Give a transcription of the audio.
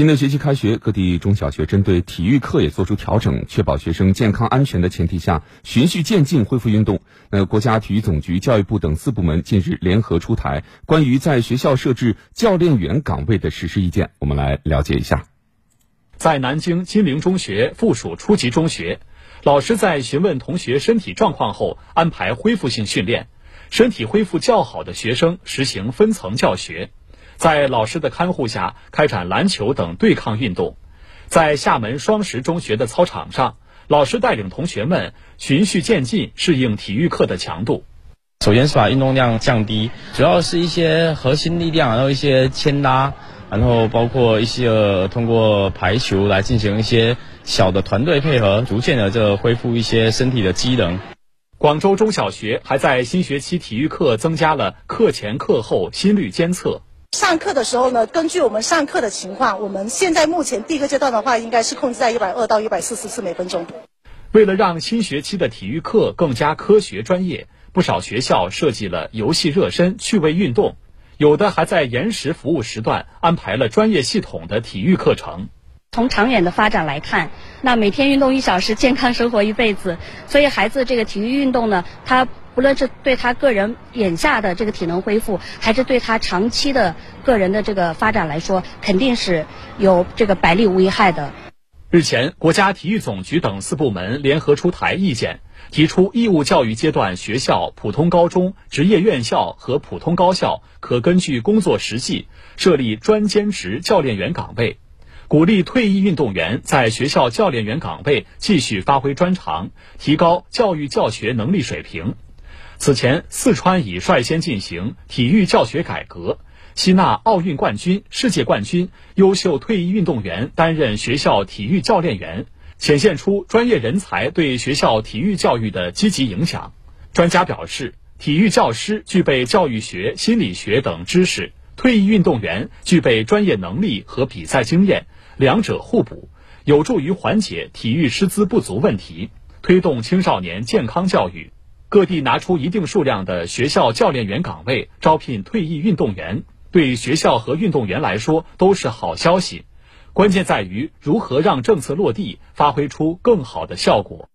新的学期开学，各地中小学针对体育课也做出调整，确保学生健康安全的前提下，循序渐进恢复运动。那国家体育总局、教育部等四部门近日联合出台关于在学校设置教练员岗位的实施意见，我们来了解一下。在南京金陵中学附属初级中学，老师在询问同学身体状况后，安排恢复性训练，身体恢复较好的学生实行分层教学。在老师的看护下，开展篮球等对抗运动。在厦门双十中学的操场上，老师带领同学们循序渐进适应体育课的强度。首先是把运动量降低，主要是一些核心力量，然后一些牵拉，然后包括一些通过排球来进行一些小的团队配合，逐渐的这恢复一些身体的机能。广州中小学还在新学期体育课增加了课前课后心率监测。上课的时候呢，根据我们上课的情况，我们现在目前第一个阶段的话，应该是控制在一百二到一百四十次每分钟。为了让新学期的体育课更加科学专业，不少学校设计了游戏热身、趣味运动，有的还在延时服务时段安排了专业系统的体育课程。从长远的发展来看，那每天运动一小时，健康生活一辈子。所以孩子这个体育运动呢，他不论是对他个人眼下的这个体能恢复，还是对他长期的个人的这个发展来说，肯定是有这个百利无一害的。日前，国家体育总局等四部门联合出台意见，提出义务教育阶段学校、普通高中、职业院校和普通高校可根据工作实际设立专兼职教练员岗位。鼓励退役运动员在学校教练员岗位继续发挥专长，提高教育教学能力水平。此前，四川已率先进行体育教学改革，吸纳奥运冠军、世界冠军、优秀退役运动员担任学校体育教练员，显现出专业人才对学校体育教育的积极影响。专家表示，体育教师具备教育学、心理学等知识，退役运动员具备专业能力和比赛经验。两者互补，有助于缓解体育师资不足问题，推动青少年健康教育。各地拿出一定数量的学校教练员岗位，招聘退役运动员，对学校和运动员来说都是好消息。关键在于如何让政策落地，发挥出更好的效果。